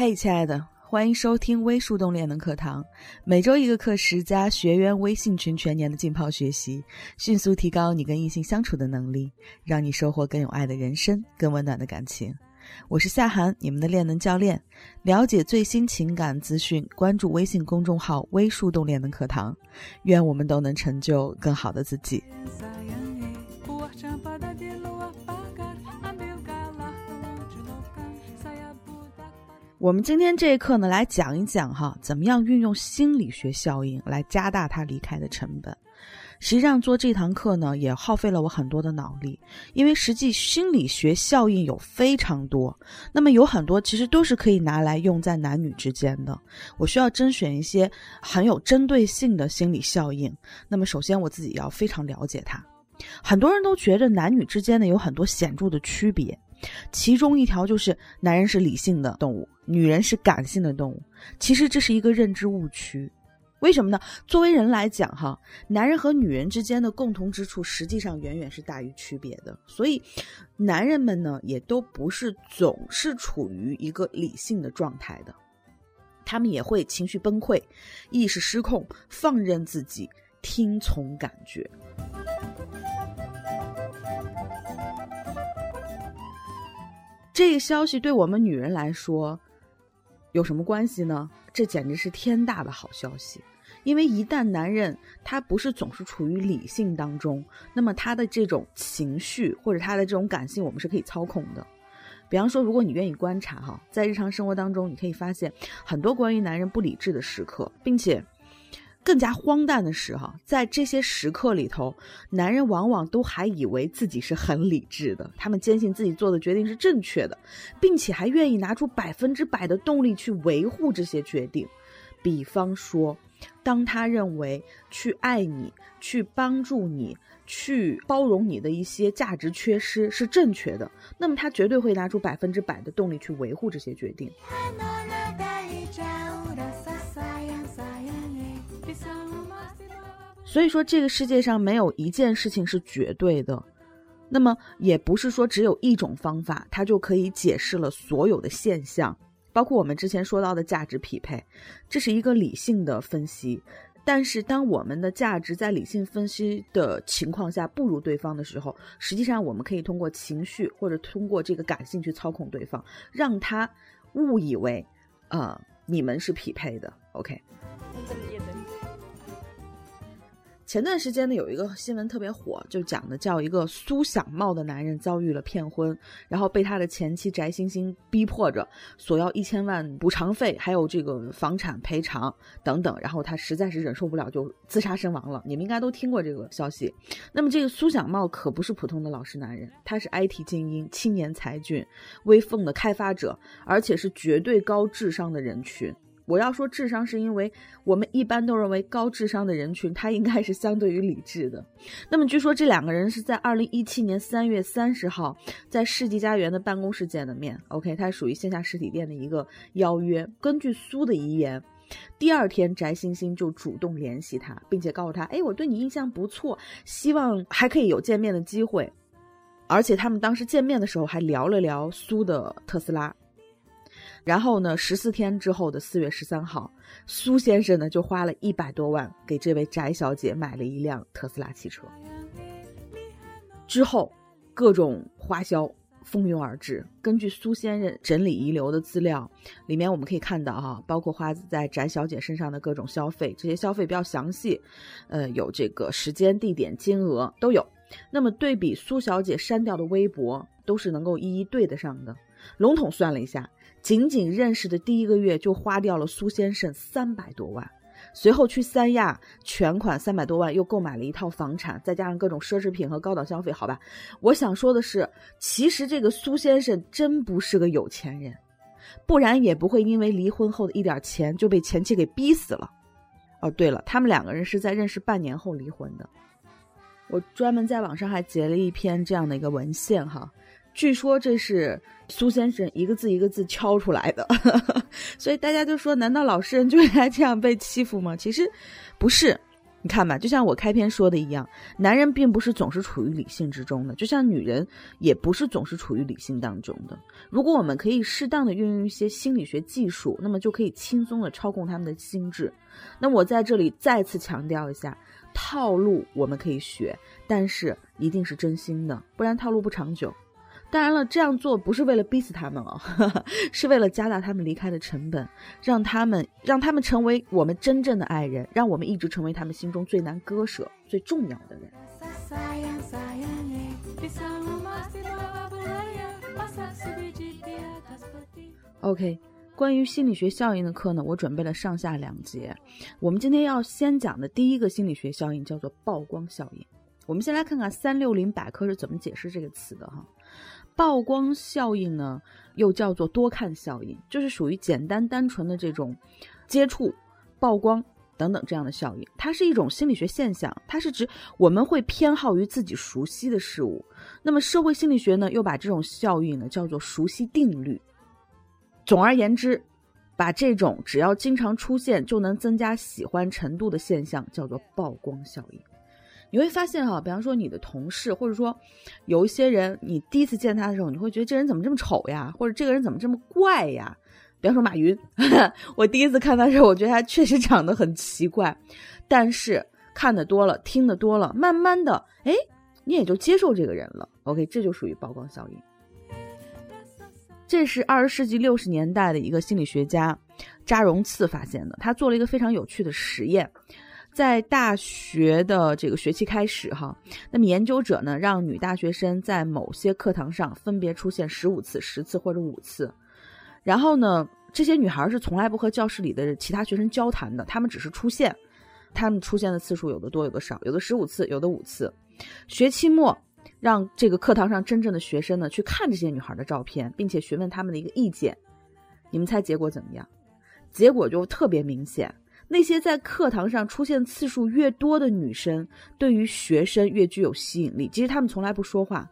嘿，亲爱的，欢迎收听微树洞练能课堂，每周一个课时加学员微信群，全年的浸泡学习，迅速提高你跟异性相处的能力，让你收获更有爱的人生，更温暖的感情。我是夏涵，你们的练能教练。了解最新情感资讯，关注微信公众号“微树洞练能课堂”。愿我们都能成就更好的自己。我们今天这一课呢，来讲一讲哈，怎么样运用心理学效应来加大他离开的成本。实际上做这堂课呢，也耗费了我很多的脑力，因为实际心理学效应有非常多，那么有很多其实都是可以拿来用在男女之间的。我需要甄选一些很有针对性的心理效应。那么首先我自己要非常了解它。很多人都觉得男女之间呢有很多显著的区别。其中一条就是男人是理性的动物，女人是感性的动物。其实这是一个认知误区，为什么呢？作为人来讲，哈，男人和女人之间的共同之处实际上远远是大于区别的。所以，男人们呢也都不是总是处于一个理性的状态的，他们也会情绪崩溃、意识失控、放任自己、听从感觉。这个消息对我们女人来说有什么关系呢？这简直是天大的好消息！因为一旦男人他不是总是处于理性当中，那么他的这种情绪或者他的这种感性，我们是可以操控的。比方说，如果你愿意观察哈，在日常生活当中，你可以发现很多关于男人不理智的时刻，并且。更加荒诞的是，哈，在这些时刻里头，男人往往都还以为自己是很理智的，他们坚信自己做的决定是正确的，并且还愿意拿出百分之百的动力去维护这些决定。比方说，当他认为去爱你、去帮助你、去包容你的一些价值缺失是正确的，那么他绝对会拿出百分之百的动力去维护这些决定。所以说，这个世界上没有一件事情是绝对的，那么也不是说只有一种方法，它就可以解释了所有的现象，包括我们之前说到的价值匹配，这是一个理性的分析。但是，当我们的价值在理性分析的情况下不如对方的时候，实际上我们可以通过情绪或者通过这个感性去操控对方，让他误以为，呃，你们是匹配的。OK。前段时间呢，有一个新闻特别火，就讲的叫一个苏小茂的男人遭遇了骗婚，然后被他的前妻翟星星逼迫着索要一千万补偿费，还有这个房产赔偿等等，然后他实在是忍受不了，就自杀身亡了。你们应该都听过这个消息。那么这个苏小茂可不是普通的老实男人，他是 IT 精英，青年才俊，微凤的开发者，而且是绝对高智商的人群。我要说智商，是因为我们一般都认为高智商的人群，他应该是相对于理智的。那么据说这两个人是在二零一七年三月三十号在世纪佳缘的办公室见的面。OK，他属于线下实体店的一个邀约。根据苏的遗言，第二天翟星星就主动联系他，并且告诉他：“哎，我对你印象不错，希望还可以有见面的机会。”而且他们当时见面的时候还聊了聊苏的特斯拉。然后呢？十四天之后的四月十三号，苏先生呢就花了一百多万给这位翟小姐买了一辆特斯拉汽车。之后，各种花销蜂拥而至。根据苏先生整理遗留的资料，里面我们可以看到哈，包括花在翟小姐身上的各种消费，这些消费比较详细，呃，有这个时间、地点、金额都有。那么对比苏小姐删掉的微博，都是能够一一对得上的。笼统算了一下。仅仅认识的第一个月就花掉了苏先生三百多万，随后去三亚全款三百多万又购买了一套房产，再加上各种奢侈品和高档消费，好吧。我想说的是，其实这个苏先生真不是个有钱人，不然也不会因为离婚后的一点钱就被前妻给逼死了。哦，对了，他们两个人是在认识半年后离婚的。我专门在网上还截了一篇这样的一个文献哈。据说这是苏先生一个字一个字敲出来的，所以大家就说：难道老实人就应该这样被欺负吗？其实不是，你看吧，就像我开篇说的一样，男人并不是总是处于理性之中的，就像女人也不是总是处于理性当中的。如果我们可以适当的运用一些心理学技术，那么就可以轻松的操控他们的心智。那我在这里再次强调一下，套路我们可以学，但是一定是真心的，不然套路不长久。当然了，这样做不是为了逼死他们哦，是为了加大他们离开的成本，让他们让他们成为我们真正的爱人，让我们一直成为他们心中最难割舍、最重要的人。OK，关于心理学效应的课呢，我准备了上下两节。我们今天要先讲的第一个心理学效应叫做曝光效应。我们先来看看三六零百科是怎么解释这个词的哈。曝光效应呢，又叫做多看效应，就是属于简单单纯的这种接触、曝光等等这样的效应。它是一种心理学现象，它是指我们会偏好于自己熟悉的事物。那么社会心理学呢，又把这种效应呢叫做熟悉定律。总而言之，把这种只要经常出现就能增加喜欢程度的现象叫做曝光效应。你会发现哈，比方说你的同事，或者说有一些人，你第一次见他的时候，你会觉得这人怎么这么丑呀，或者这个人怎么这么怪呀？比方说马云，我第一次看他的时候，我觉得他确实长得很奇怪，但是看的多了，听得多了，慢慢的，哎，你也就接受这个人了。OK，这就属于曝光效应。这是二十世纪六十年代的一个心理学家扎荣次发现的，他做了一个非常有趣的实验。在大学的这个学期开始，哈，那么研究者呢，让女大学生在某些课堂上分别出现十五次、十次或者五次，然后呢，这些女孩是从来不和教室里的其他学生交谈的，她们只是出现，她们出现的次数有的多，有的少，有的十五次，有的五次。学期末，让这个课堂上真正的学生呢去看这些女孩的照片，并且询问他们的一个意见，你们猜结果怎么样？结果就特别明显。那些在课堂上出现次数越多的女生，对于学生越具有吸引力。其实她们从来不说话，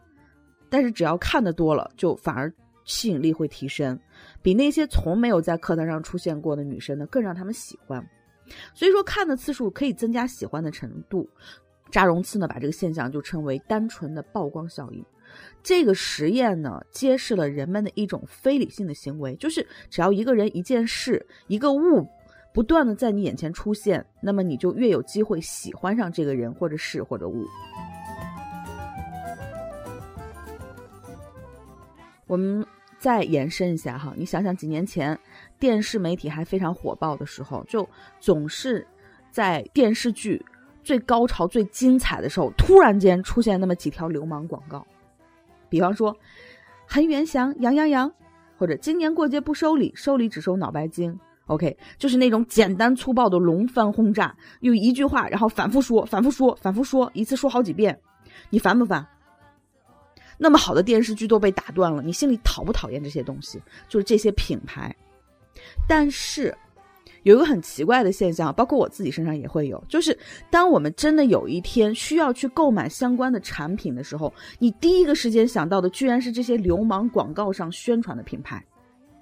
但是只要看的多了，就反而吸引力会提升，比那些从没有在课堂上出现过的女生呢更让他们喜欢。所以说，看的次数可以增加喜欢的程度。扎荣次呢把这个现象就称为单纯的曝光效应。这个实验呢揭示了人们的一种非理性的行为，就是只要一个人、一件事、一个物。不断的在你眼前出现，那么你就越有机会喜欢上这个人或者事或者物。我们再延伸一下哈，你想想几年前电视媒体还非常火爆的时候，就总是在电视剧最高潮、最精彩的时候，突然间出现那么几条流氓广告，比方说“恒源祥羊羊羊”，或者“今年过节不收礼，收礼只收脑白金”。OK，就是那种简单粗暴的龙翻轰炸，用一句话，然后反复说，反复说，反复说，一次说好几遍，你烦不烦？那么好的电视剧都被打断了，你心里讨不讨厌这些东西？就是这些品牌。但是有一个很奇怪的现象，包括我自己身上也会有，就是当我们真的有一天需要去购买相关的产品的时候，你第一个时间想到的居然是这些流氓广告上宣传的品牌，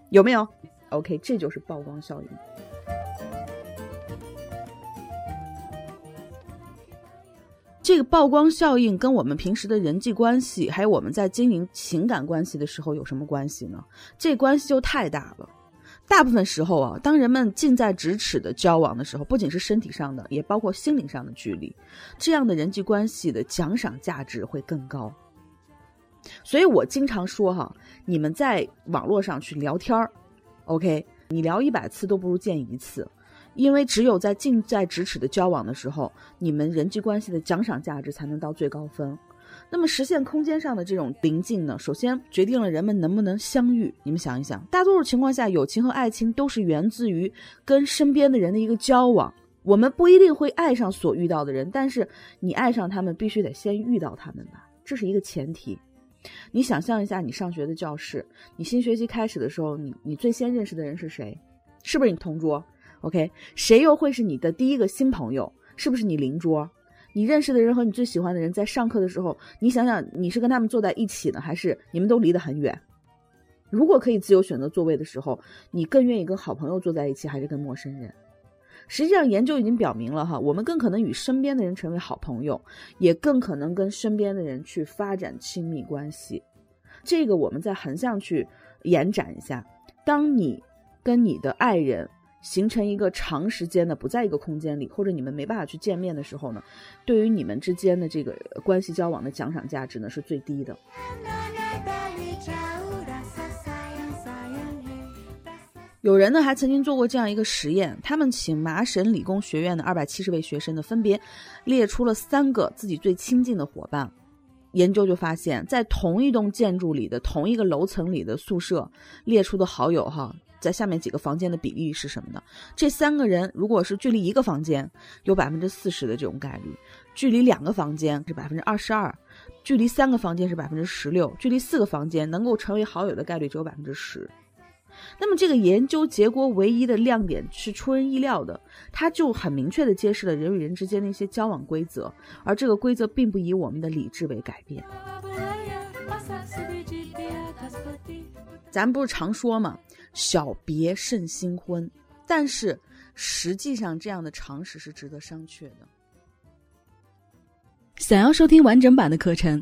有没有？OK，这就是曝光效应。这个曝光效应跟我们平时的人际关系，还有我们在经营情感关系的时候有什么关系呢？这关系就太大了。大部分时候啊，当人们近在咫尺的交往的时候，不仅是身体上的，也包括心灵上的距离，这样的人际关系的奖赏价值会更高。所以我经常说哈，你们在网络上去聊天儿。OK，你聊一百次都不如见一次，因为只有在近在咫尺的交往的时候，你们人际关系的奖赏价值才能到最高分。那么实现空间上的这种临近呢，首先决定了人们能不能相遇。你们想一想，大多数情况下，友情和爱情都是源自于跟身边的人的一个交往。我们不一定会爱上所遇到的人，但是你爱上他们，必须得先遇到他们吧，这是一个前提。你想象一下，你上学的教室，你新学期开始的时候，你你最先认识的人是谁？是不是你同桌？OK，谁又会是你的第一个新朋友？是不是你邻桌？你认识的人和你最喜欢的人在上课的时候，你想想，你是跟他们坐在一起呢，还是你们都离得很远？如果可以自由选择座位的时候，你更愿意跟好朋友坐在一起，还是跟陌生人？实际上，研究已经表明了哈，我们更可能与身边的人成为好朋友，也更可能跟身边的人去发展亲密关系。这个我们再横向去延展一下，当你跟你的爱人形成一个长时间的不在一个空间里，或者你们没办法去见面的时候呢，对于你们之间的这个关系交往的奖赏价值呢是最低的。有人呢还曾经做过这样一个实验，他们请麻省理工学院的二百七十位学生呢，分别列出了三个自己最亲近的伙伴。研究就发现，在同一栋建筑里的同一个楼层里的宿舍列出的好友哈，在下面几个房间的比例是什么呢？这三个人如果是距离一个房间，有百分之四十的这种概率；距离两个房间是百分之二十二；距离三个房间是百分之十六；距离四个房间能够成为好友的概率只有百分之十。那么这个研究结果唯一的亮点是出人意料的，它就很明确的揭示了人与人之间的一些交往规则，而这个规则并不以我们的理智为改变。咱不是常说吗？小别胜新婚，但是实际上这样的常识是值得商榷的。想要收听完整版的课程。